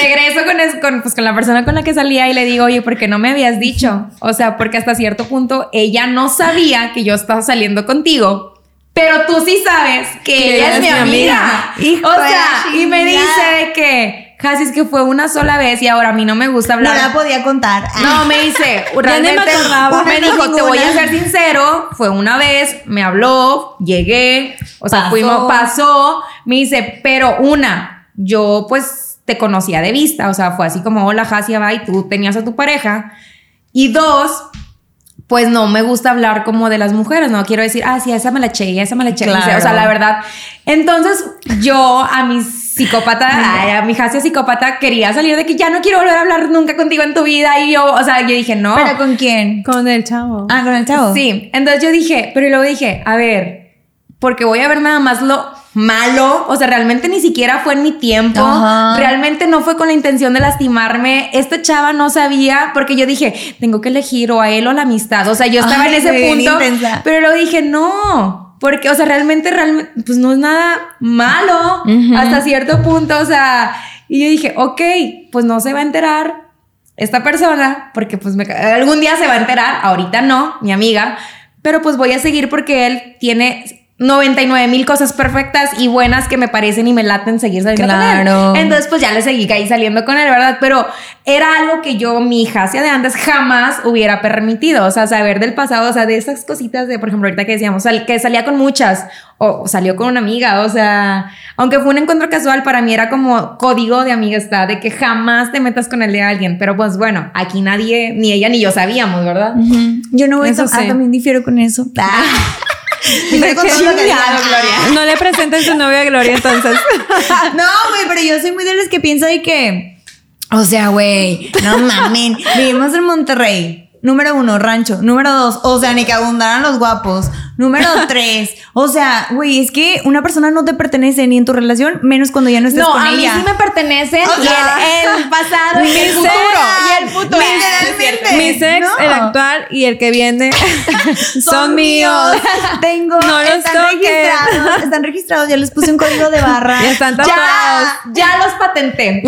regreso con, pues, con la persona con la que salía y le digo, oye, ¿por qué no me habías dicho? O sea, porque hasta cierto punto ella no sabía que yo estaba saliendo contigo. Pero tú sí sabes que, ella es mi amiga. o sea, y me dice que casi es que fue una sola vez y ahora a mí no me gusta hablar. No la podía contar. No, me dice, realmente me, me dijo, te voy a ser sincero, fue una vez, me habló, llegué, o sea, fuimos, pasó, me dice, pero una, yo pues te conocía de vista, o sea, fue así como, hola, Jasia, va, y tú tenías a tu pareja. Y dos, pues no me gusta hablar como de las mujeres, no quiero decir, ah, sí, esa me la eché, esa me la eché. O sea, la verdad. Entonces, yo a mi psicópata, a mi Jasia psicópata, quería salir de que ya no quiero volver a hablar nunca contigo en tu vida. Y yo, o sea, yo dije, no. ¿Pero con quién? Con el chavo. Ah, con el chavo. Sí. Entonces yo dije, pero luego dije, a ver, porque voy a ver nada más lo malo, o sea, realmente ni siquiera fue en mi tiempo, realmente no fue con la intención de lastimarme, esta chava no sabía, porque yo dije, tengo que elegir o a él o a la amistad, o sea, yo estaba en ese punto, pero luego dije, no, porque, o sea, realmente, realmente, pues no es nada malo hasta cierto punto, o sea, y yo dije, ok, pues no se va a enterar esta persona, porque pues algún día se va a enterar, ahorita no, mi amiga, pero pues voy a seguir porque él tiene 99 mil cosas perfectas y buenas que me parecen y me laten seguir saliendo Claro. con él. Entonces, pues ya le seguí ahí saliendo con él, ¿verdad? Pero era algo que yo, mi hija hacia de antes, jamás hubiera permitido. O sea, saber del pasado, o sea, de esas cositas de, por ejemplo, ahorita que decíamos, que salía con muchas o salió con una amiga, o sea, aunque fue un encuentro casual, para mí era como código de amistad, de que jamás te metas con el de alguien. Pero pues bueno, aquí nadie, ni ella ni yo sabíamos, ¿verdad? Yo no voy Eso a sí. también difiero con eso. Ah. Difiero con Qué todo lo que chingado, digan. Gloria. No le presenten su novia a Gloria entonces. No, güey, pero yo soy muy de los que piensa de que. O sea, güey, no mamen. Vivimos en Monterrey. Número uno, rancho. Número dos, o sea, ni que abundaran los guapos. Número tres, o sea, güey, es que una persona no te pertenece ni en tu relación, menos cuando ya no estés No, con a mí ella. sí me pertenecen O sea, el, el pasado y el futuro. Y el futuro. Literalmente. Mi sex, No. el actual y el que viene son, míos. Tengo, No los están toques. registrados, están registrados, ya les puse un código de barra. Ya están Ya, tatuados. ya los patenté.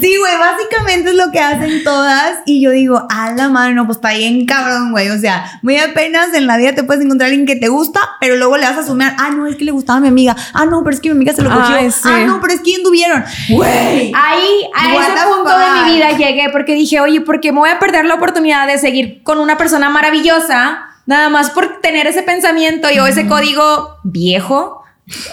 Sí, güey, básicamente es lo que hacen todas. Y yo digo, a la madre, no, pues está bien cabrón, güey. O sea, muy apenas en la vida te puedes encontrar alguien que te gusta, pero luego le vas a sumar, ah, no, es que le gustaba a mi amiga. Ah, no, pero es que mi amiga se lo cogió. Ay, sí. Ah, no, pero es que anduvieron. Güey. Ahí, a What ese punto fuck? de mi vida llegué porque dije, oye, ¿por qué me voy a perder la oportunidad de seguir con una persona maravillosa? Nada más por tener ese pensamiento y o ese código viejo.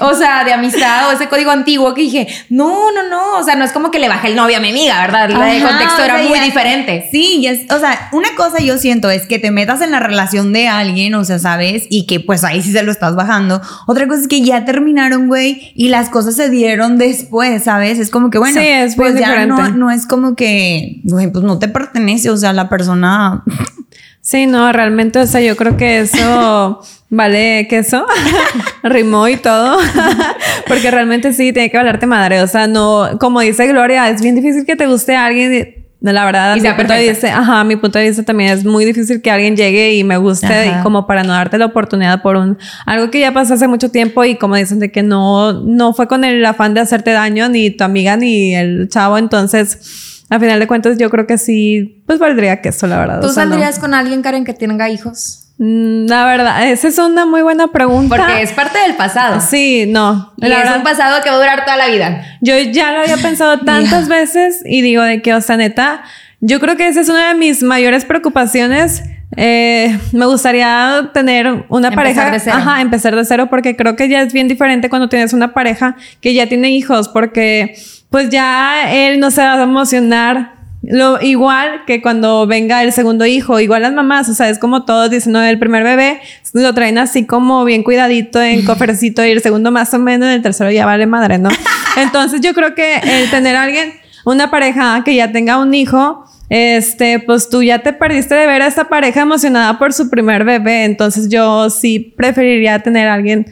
O sea, de amistad o ese código antiguo que dije, no, no, no. O sea, no es como que le bajé el novio a mi amiga, ¿verdad? El Ajá, contexto o era sea, muy ya- diferente. Sí, es, o sea, una cosa yo siento es que te metas en la relación de alguien, o sea, ¿sabes? Y que pues ahí sí se lo estás bajando. Otra cosa es que ya terminaron, güey, y las cosas se dieron después, ¿sabes? Es como que, bueno, Sí, es pues ya no, no es como que, güey, pues no te pertenece, o sea, la persona... Sí, no, realmente, o sea, yo creo que eso vale queso, rimó y todo, porque realmente sí, tiene que valerte madre, o sea, no, como dice Gloria, es bien difícil que te guste a alguien, la verdad, Y mi punto de vista, ajá, mi punto de vista también es muy difícil que alguien llegue y me guste Ajá. y como para no darte la oportunidad por un, algo que ya pasó hace mucho tiempo y como dicen de que no, no fue con el afán de hacerte daño, ni tu amiga, ni el chavo, entonces... A final de cuentas, yo creo que sí, pues valdría queso, la verdad. ¿Tú o sea, no. saldrías con alguien, Karen, que tenga hijos? Mm, La verdad, esa es una muy buena pregunta. Porque es parte del pasado. Sí, no. Y la es verdad, un pasado que va a durar toda la vida. yo ya lo había pensado tantas veces y digo de que, o sea, neta, yo creo que esa es una de mis mayores preocupaciones. Eh, me gustaría tener una Empezar pareja, de cero. ajá, empezar de cero, porque creo que ya es bien diferente cuando tienes una pareja que ya tiene hijos, porque pues ya él no se va a emocionar lo igual que cuando venga el segundo hijo, igual las mamás, o sea, es como todos dicen, no, el primer bebé lo traen así como bien cuidadito en cofrecito y el segundo más o menos, el tercero ya vale madre, ¿no? Entonces yo creo que el tener a alguien, una pareja que ya tenga un hijo, este, pues tú ya te perdiste de ver a esta pareja emocionada por su primer bebé, entonces yo sí preferiría tener a alguien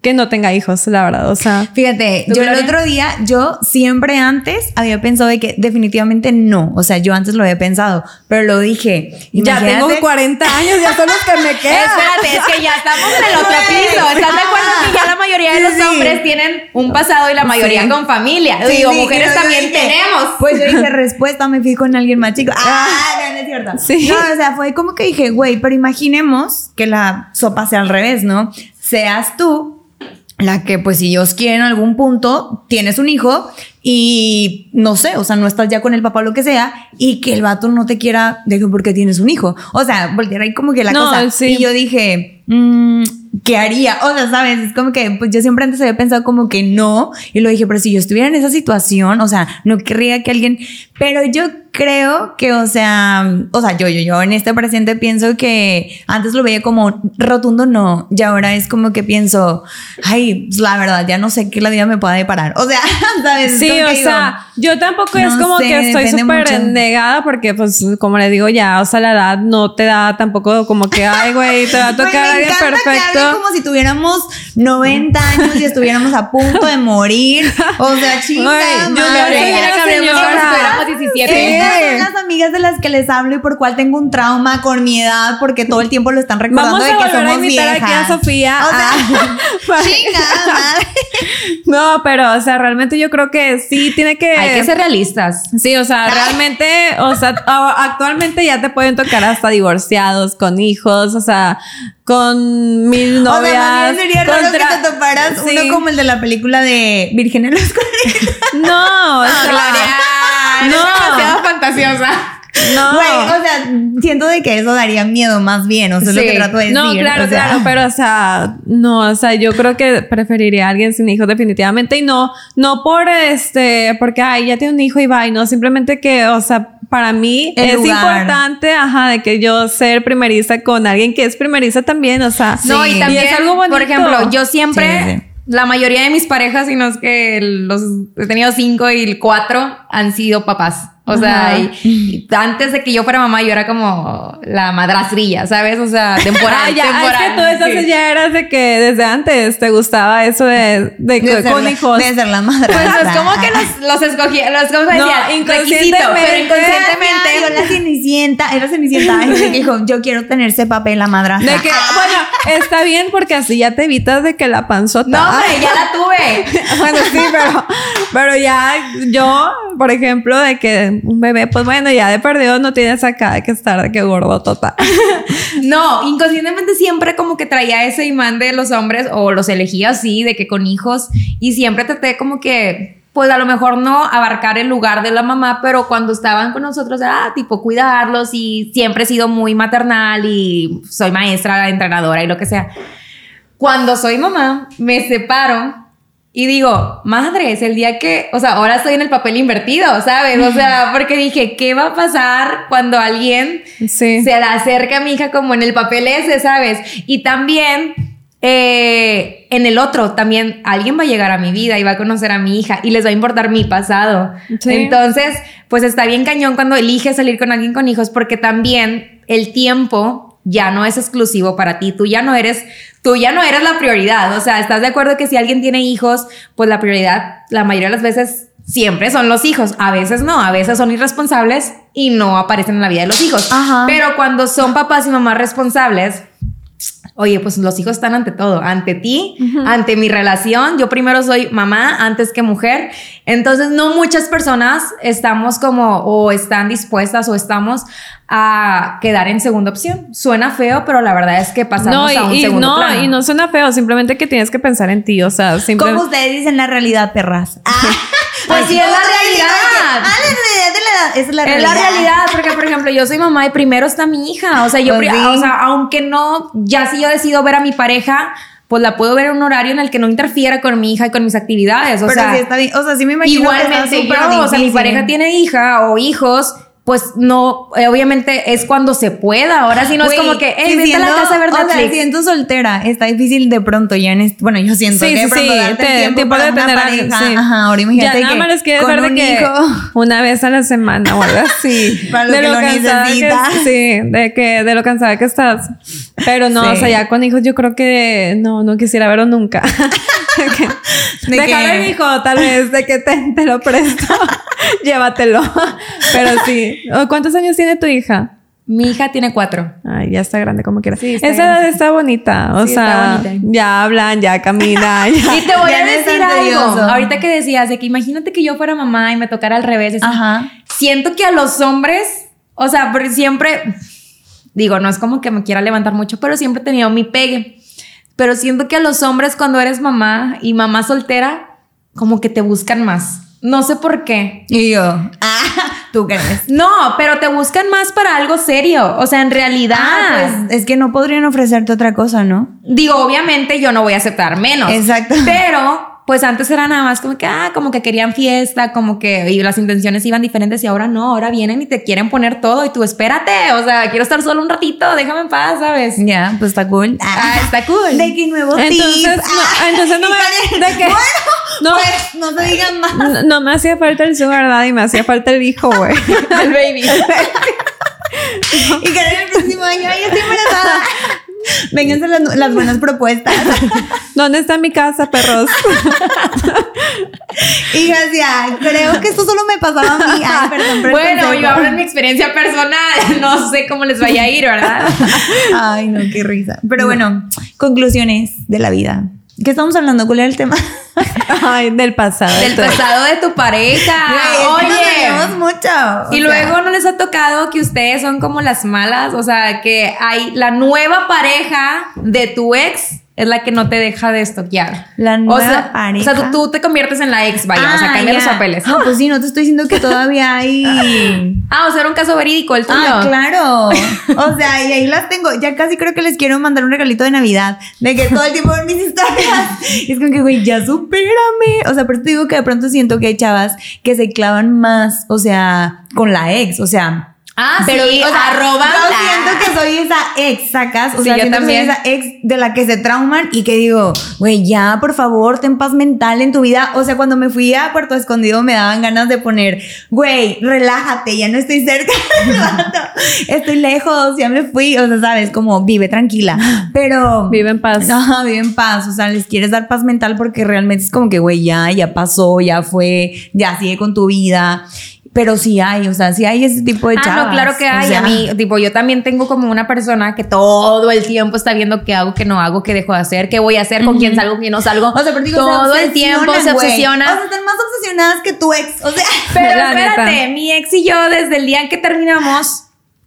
que no tenga hijos, la verdad, o sea. Fíjate, ¿Tú, yo el otro día, yo siempre antes había pensado de que definitivamente no. O sea, yo antes lo había pensado, pero lo dije. Ya tengo imagínate- 40 años, ya son los que me quedan. Espérate, es que ya estamos en el otro piso. ¿Estás de acuerdo que ya la mayoría de los Sí, sí. hombres tienen un pasado y la mayoría Sí. con familia? Digo, mujeres también dije, tenemos. Pues yo dije, respuesta, me fui con alguien más Ah, no, no es cierto. Sí. No, o sea, fue como que dije, güey, pero imaginemos que la sopa sea al revés, ¿no? Seas tú la que, pues, si Dios quiere en algún punto, tienes un hijo y no sé, o sea, no estás ya con el papá o lo que sea, y que el vato no te quiera, de que porque tienes un hijo. O sea, voltear ahí como que la No, cosa. sí. Y yo dije, mm, ¿qué haría? O sea, sabes, es como que, pues yo siempre antes había pensado como que no, y lo dije, pero si yo estuviera en esa situación, o sea, no querría que alguien, pero yo creo que, o sea, o sea, yo, yo, yo en este presente pienso que antes lo veía como rotundo no, y ahora es como que pienso, ay, pues, la verdad, ya no sé qué la vida me pueda deparar. O sea, ¿sabes? Es Sí, o digo, sea, yo tampoco es como sé, que estoy súper negada porque, pues, como le digo ya, o sea, la edad no te da tampoco como que, ay, güey, te va a tocar encanta que hablen perfecto. como si tuviéramos 90 años y estuviéramos a punto de morir. O sea, chingada yo que hablemos como señora. si tuviéramos 17. Estas son las amigas de las que les hablo y por cuál tengo un trauma con mi edad porque todo el tiempo lo están recordando Vamos de a que volver a somos invitar viejas. aquí a Sofía. O sea, a- chingada madre. no, pero, o sea, realmente yo creo que sí tiene que... Hay que ser realistas. Sí, o sea, realmente, o sea, a- actualmente ya te pueden tocar hasta divorciados, con hijos, o sea, con mil novias. O sea, más bien sería raro contra- que te toparas Sí. uno como el de la película de Virgen en los 40. No, o sea, Gloria, No. demasiado fantasiosa. No. Güey, o sea, siento de que eso daría miedo más bien, o sea, es lo Sí. que trato de decir. No, claro, o sea. claro, pero o sea, no, o sea, yo creo que preferiría a alguien sin hijos definitivamente y no, no por este, porque ay, ya tiene un hijo y va, y no, simplemente que, o sea, para mí El es lugar. importante, ajá, de que yo ser primeriza con alguien que es primeriza también, o sea, No, y también, es algo bonito. por ejemplo, yo siempre, Sí, sí. la mayoría de mis parejas, y no es que los he tenido cinco y cuatro, han sido papás. O sea, y, y antes de que yo fuera mamá, yo era como la madrastrilla, ¿sabes? O sea, temporal. Ah, ya, temporal, es que tú entonces sí. ya eras de que desde antes te gustaba eso de, de, de ser con la- hijos. de ser la madre. Pues es como que los, los escogía, los como No, decía, inconscientemente. requisito, pero Yo inconscientemente. la cenicienta, era cenicienta, que dijo, yo quiero tener ese papel, la madrastra. De que, bueno, está bien porque así ya te evitas de que la panzota. No, hombre, ya la tuve. bueno, sí, pero, pero ya yo, por ejemplo, de que un bebé, pues bueno, ya de perdido no tienes acá de que estar de que gordo total. No, inconscientemente siempre como que traía ese imán de los hombres o los elegía así, de que con hijos y siempre traté como que, pues a lo mejor no abarcar el lugar de la mamá, pero cuando estaban con nosotros era tipo cuidarlos y siempre he sido muy maternal y soy maestra, entrenadora y lo que sea. Cuando soy mamá, me separo y digo, madre, es el día que, o sea, ahora estoy en el papel invertido, ¿sabes? O sea, porque dije, ¿qué va a pasar cuando alguien Sí. se la acerca a mi hija como en el papel ese, ¿sabes? Y también eh, en el otro, también alguien va a llegar a mi vida y va a conocer a mi hija y les va a importar mi pasado. Sí. Entonces, pues está bien cañón cuando eliges salir con alguien con hijos porque también el tiempo ya no es exclusivo para ti, tú ya no eres, tú ya no eres la prioridad, o sea, ¿estás de acuerdo que si alguien tiene hijos, pues la prioridad la mayoría de las veces siempre son los hijos, a veces no, a veces son irresponsables y no aparecen en la vida de los hijos, Ajá. pero cuando son papás y mamás responsables, Oye, pues los hijos están ante todo, ante ti, ante mi relación. Yo primero soy mamá antes que mujer. Entonces, no muchas personas estamos como o están dispuestas o estamos a quedar en segunda opción. Suena feo, pero la verdad es que pasamos No, a un y, segundo no, plano. y no suena feo, simplemente que tienes que pensar en ti, o sea, Como simplemente... ustedes dicen la realidad, perras. Pues sí, es la realidad. Ah, la realidad de la. Esa es la Es realidad. realidad, porque por ejemplo, yo soy mamá y primero está mi hija. O sea, yo, Pues sí. o sea, aunque no, ya si yo decido ver a mi pareja, pues la puedo ver en un horario en el que no interfiera con mi hija y con mis actividades. O Pero sea, sí está bien. O sea, sí me imagino que igualmente está yo, súper o sea, mi pareja tiene hija o hijos. Pues no, eh, obviamente es cuando se pueda. Ahora sí no es como que, hey, si vete a la casa a ver O sea, Netflix. siento soltera, está difícil de pronto ya en este, bueno, yo siento Sí, que sí, pronto sí, darte te- tiempo, tiempo para de una pareja. sí. Ajá, ahora Ya imagínate nada que más les ver de que hijo, una vez a la semana o algo así. Para lo de que lo que, sí, de que de lo cansada que estás. Pero no, Sí. o sea, ya con hijos yo creo que no, no quisiera verlo nunca. De Déjame hijo, tal vez, de que te, te lo presto. Llévatelo. Pero sí. ¿Cuántos años tiene tu hija? Mi hija tiene cuatro. Ay, ya está grande como quiera. Sí, Esa edad grande. está bonita. O Sí, sea, bonita. ya hablan, ya caminan. ya- Y te voy Ya a decir algo. Ahorita que decías de que imagínate que yo fuera mamá y me tocara al revés. así. Ajá. Siento que a los hombres, o sea, por- siempre, digo, no es como que me quiera levantar mucho, pero siempre he tenido mi pegue. Pero siento que a los hombres cuando eres mamá y mamá soltera, como que te buscan más. No sé por qué. Y yo, ah, ¿tú crees? No, pero te buscan más para algo serio. O sea, en realidad. Ah, pues es que no podrían ofrecerte otra cosa, ¿no? Digo, obviamente yo no voy a aceptar menos. Exacto. Pero, pues antes era nada más como que, ah, como que querían fiesta, como que, y las intenciones iban diferentes y ahora no, ahora vienen y te quieren poner todo y tú espérate, o sea, quiero estar solo un ratito, déjame en paz, ¿sabes? Ya, pues está cool. Ah, está cool. De que nuevo Entonces, tip. no, Ah, entonces no me- de que- Bueno, no. pues no se digan más. No, no me hacía falta el sugar daddy, me hacía falta el hijo, güey. el baby. Y Karen el próximo año, ay, estoy embarazada. Vénganse las, las buenas propuestas. ¿Dónde está mi casa, perros? Y ya, creo que esto solo me pasaba a mí. Ay, perdón, bueno, yo hablo en mi experiencia personal, no sé cómo les vaya a ir, ¿verdad? Ay, no, qué risa. Pero bueno, conclusiones de la vida. ¿Qué estamos hablando? ¿Cuál era el tema? Ay, del pasado. Del pasado de tu pareja. Güey, nos Oye. tenemos mucho. Y sea, luego no les ha tocado que ustedes son como las malas, o sea, que hay la nueva pareja de tu ex es la que no te deja de estoquear. La o nueva sea, pareja. O sea, tú, tú te conviertes en la ex, vaya, o sea, Ah, cambia los papeles. No, pues sí, no te estoy diciendo que todavía hay. Ah, o sea, era un caso verídico el tuyo. Ah, claro. O sea, y ahí las tengo. Ya casi creo que les quiero mandar un regalito de Navidad. De que todo el tiempo ven mis historias. Y es como que, güey, ya supérame. O sea, pero te digo que de pronto siento que hay chavas que se clavan más, o sea, con la ex. O sea, Ah, pero sí, o sea, arroba yo siento que soy esa ex, sacas. O Sí, sea, yo también. que soy esa ex de la que se trauman y que digo, güey, ya, por favor, ten paz mental en tu vida. O sea, cuando me fui a Puerto Escondido me daban ganas de poner, güey, relájate, ya no estoy cerca del vato. Estoy lejos, ya me fui. O sea, sabes, como vive tranquila. Pero. Vive en paz. Ajá, vive en paz. O sea, les quieres dar paz mental porque realmente es como que, güey, ya, ya pasó, ya fue, ya sigue con tu vida. Pero sí hay, o sea, sí hay ese tipo de Ah, chavas. no, claro que O hay. sea, a mí, tipo, yo también tengo como una persona que todo el tiempo está viendo qué hago, qué no hago, qué dejo de hacer, qué voy a hacer, con quién salgo, con quién no salgo. O sea, pero digo, todo se el tiempo se obsesiona. O sea, están más obsesionadas que tu ex. O sea, Pero espérate, neta. mi ex y yo, desde el día en que terminamos,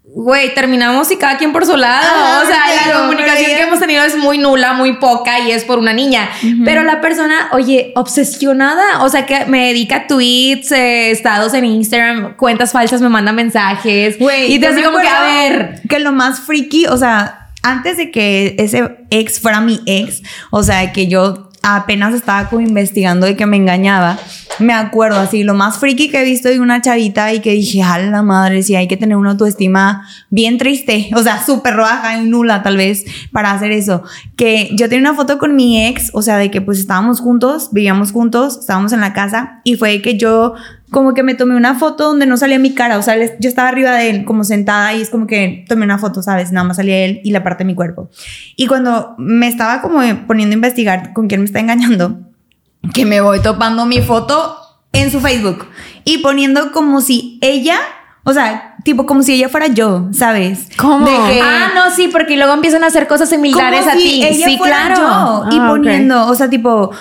güey, terminamos y cada quien por su lado. O sea, la comunicación que hemos tenido es muy nula, muy poca y es por una niña. Pero la persona, oye, obsesionada, o sea, que me dedica tweets, eh, estados en Instagram, cuentas falsas, me manda mensajes. Güey, y te así como que, a ver. Que lo más freaky, o sea, antes de que ese ex fuera mi ex, o sea, que yo apenas estaba como investigando de que me engañaba, me acuerdo así, lo más freaky que he visto de una chavita y que dije, a la madre, si hay que tener una autoestima bien triste, o sea, súper baja y nula tal vez para hacer eso. Que yo tenía una foto con mi ex, o sea, de que pues estábamos juntos, vivíamos juntos, estábamos en la casa y fue que yo como que me tomé una foto donde no salía mi cara, o sea, yo estaba arriba de él como sentada y es como que tomé una foto, ¿sabes? Nada más salía él y la parte de mi cuerpo. Y cuando me estaba como poniendo a investigar con quién me está engañando, que me voy topando mi foto en su Facebook y poniendo como si ella, o sea, tipo como si ella fuera yo, ¿sabes? ¿Cómo? De que- Ah, no, sí, porque luego empiezan a hacer cosas similares como a si ti. Ella sí, fuera claro. yo. y Ah, poniendo, o sea, tipo,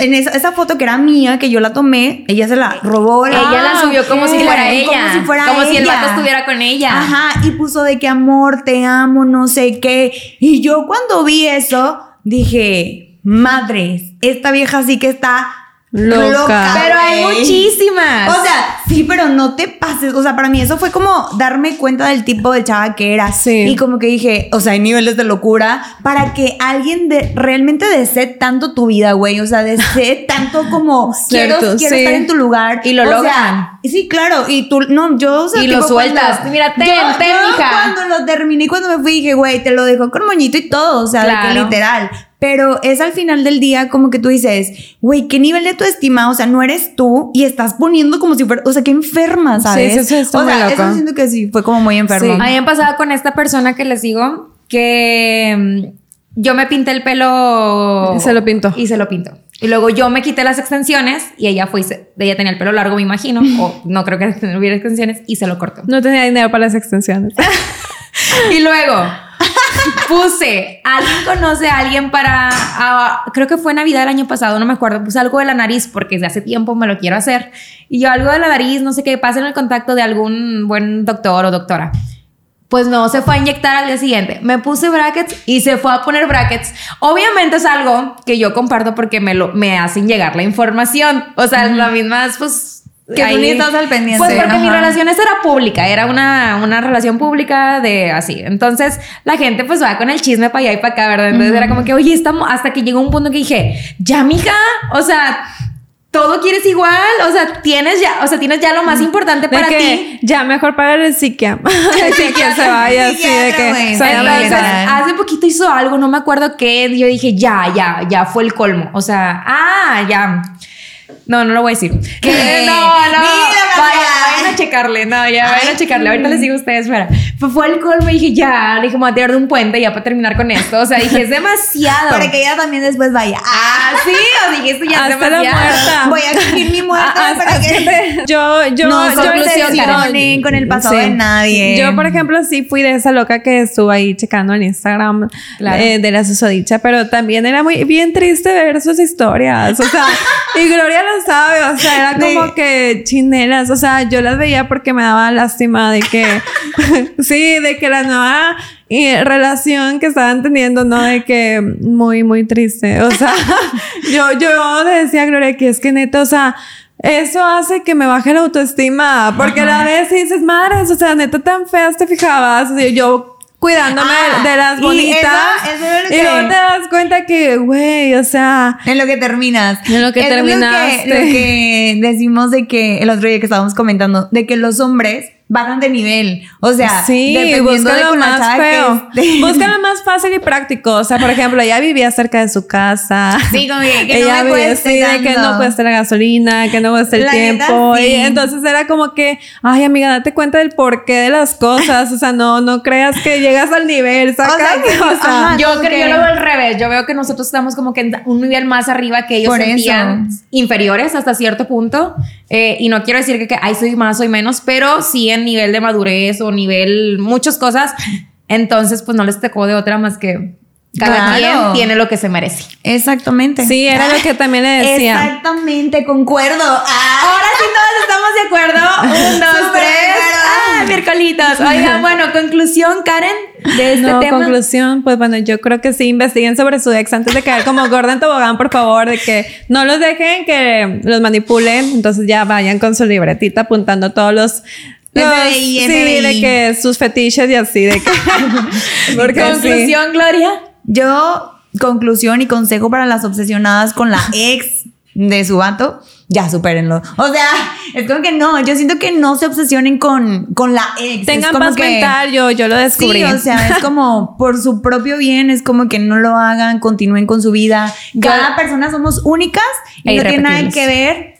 en esa, esa foto que era mía, que yo la tomé, ella se la robó. Ella la Ah, subió como si fuera Como ella. si fuera Como si el vato estuviera con ella. Ajá, y puso de que amor, te amo, no sé qué. Y yo cuando vi eso, dije, madres, esta vieja sí que está Loca. loca. Pero hay güey". muchísimas. O sea, sí, pero no te pases. O sea, para mí eso fue como darme cuenta del tipo de chava que era. Sí. Y como que dije, o sea, hay niveles de locura para que alguien de, realmente desee tanto tu vida, güey. O sea, desee tanto como quiero, Cierto, quiero sí. estar en tu lugar. Y lo O sea, logran. sí, claro. Y tú, no, yo, o sea, Y lo sueltas. cuando- Mira, ten, yo, ten, yo mija. Cuando lo terminé, cuando me fui, dije, güey, te lo dejo con moñito y todo. O sea, de que Claro. literal. Pero es al final del día como que tú dices, güey, ¿qué nivel de tu estima? O sea, no eres tú y estás poniendo como si fuera, o sea, qué enferma, ¿sabes? sí, sí, está o sea, eso siento que sí, fue como muy enfermo. A mí me pasaba con esta persona que les digo que mm, yo me pinté el pelo. Se lo pintó. Y se lo pintó. Y luego yo me quité las extensiones y ella fue, ella tenía el pelo largo, me imagino, o no creo que hubiera extensiones y se lo cortó. No tenía dinero para las extensiones. Y luego puse, alguien conoce a alguien para, creo que fue Navidad el año pasado, no me acuerdo, puse algo de la nariz porque desde hace tiempo me lo quiero hacer. Y yo algo de la nariz, no sé qué, pasen el contacto de algún buen doctor o doctora. Pues no, se fue a inyectar al día siguiente. Me puse brackets y se fue a poner brackets. Obviamente es algo que yo comparto porque me, lo, me hacen llegar la información. O sea, la misma, pues... Que tú ni estás al pendiente, Pues porque mi relación era pública, era una, una relación pública de así. Entonces la gente pues va con el chisme para allá y para acá, ¿verdad? Entonces era como que, oye, estamos, hasta que llegó un punto que dije, ya, mija, o sea, todo quieres igual, o sea, tienes ya, o sea, tienes ya lo más importante para que ti. ya mejor pagar el psiquiatra. El psiquiatra se vaya así de que Entonces, hace poquito hizo algo, no me acuerdo qué, yo dije, ya, ya, ya fue el colmo. O sea, ah, ya. No, no lo voy a decir. Que no, no. Vaya, vayan a checarle, no, ya vayan a checarle. Ahorita les digo a ustedes, fuera. Fue, fue al colmo y dije, ya, le dije, me voy a tirar de un puente ya para terminar con esto. O sea, dije, es demasiado. Para que ella también después vaya. Ah, sí, o dije, esto ya es demasiado. muerta. Voy a vivir mi muerte Ah, para hasta que yo, yo, no yo, conclusión, con el pasado Sí. de nadie. Yo, por ejemplo, sí fui de esa loca que estuvo ahí checando en Instagram Claro. eh, de la susodicha, pero también era muy bien triste ver sus historias. O sea, y Gloria lo sabe, o sea, era como De- que chinelas. O sea, yo las veía porque me daba lástima de que, sí, de que la nueva eh, relación que estaban teniendo, ¿no? De que muy, muy triste. O sea, yo, yo le decía a Gloria que es que neta, o sea, eso hace que me baje la autoestima, porque a la vez dices, madres, o sea, neta tan feas te fijabas, o sea, yo cuidándome Ah, de las y bonitas. eso- eso es y luego te das cuenta que, güey, o sea, En lo que terminas. En lo que. Lo que, lo que decimos de que el otro día que estábamos comentando, de que los hombres bajan de nivel. O sea, sí, dependiendo de busca lo más chava que feo. esté. Busca lo más fácil y práctico. O sea, por ejemplo, ella vivía cerca de su casa. Sí, como que, que ella no me vivía de que no cueste la gasolina, que no cueste el La neta, tiempo. sí. Y entonces era como que, ay, amiga, date cuenta del porqué de las cosas. O sea, no, no creas que llegas al nivel, ¿sacas? sea, que- O sea, ajá, Yo creo, que- yo lo veo al revés. Yo veo que nosotros estamos como que en un nivel más arriba que ellos Por sentían eso. inferiores hasta cierto punto. Eh, y no quiero decir que, que ay, soy más, soy menos, pero sí en nivel de madurez o nivel muchas cosas. Entonces, pues no les tocó de otra más que cada Claro. quien tiene lo que se merece. Exactamente. sí, era lo que también le decía. Exactamente, concuerdo. Ah. Ahora sí todos estamos de acuerdo. Un, dos, tres. Ah, miércolitos. Oigan, bueno, conclusión, Karen, de este no, tema. conclusión, pues bueno, yo creo que sí investiguen sobre su ex antes de caer como gorda en tobogán, por favor, de que no los dejen que los manipulen, entonces ya vayan con su libretita apuntando todos los... los- FBI, sí, de que sus fetiches y así, de que... porque sí. conclusión, Gloria. Yo, conclusión y consejo para las obsesionadas con la ex de su vato, ya supérenlo. O sea, es como que no, yo siento que no se obsesionen con, con la ex. Tengan paz que, mental, yo, yo lo descubrí. Sí, o sea, es como por su propio bien, es como que no lo hagan, continúen con su vida. Cada persona somos únicas y E no tiene nada que ver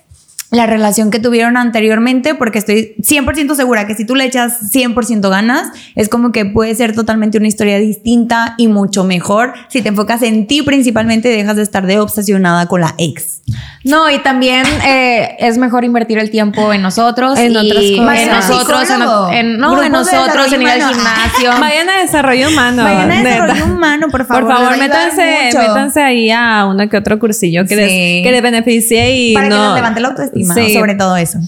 la relación que tuvieron anteriormente, porque estoy 100% segura que si tú le echas 100% ganas, es como que puede ser totalmente una historia distinta y mucho mejor si te enfocas en ti principalmente y dejas de estar de obsesionada con la ex. No, y también eh, es mejor invertir el tiempo en nosotros. En y otras cosas. En nosotros, en, en- no, nosotros, en ir al desarrollo humano. gimnasio. Vayan a desarrollo humano. Vayan a neta. desarrollo humano, por favor. Por favor, les métanse, métanse ahí a uno que otro cursillo que, Sí. les, que les beneficie y Para no... que nos levante la autoestima, Sí. sobre todo eso.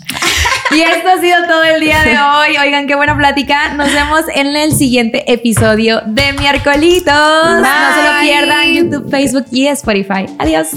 Y esto ha sido todo el día de hoy. Oigan, qué buena plática. Nos vemos en el siguiente episodio de Miércolitos. No se lo pierdan. YouTube, Facebook y Spotify. Adiós.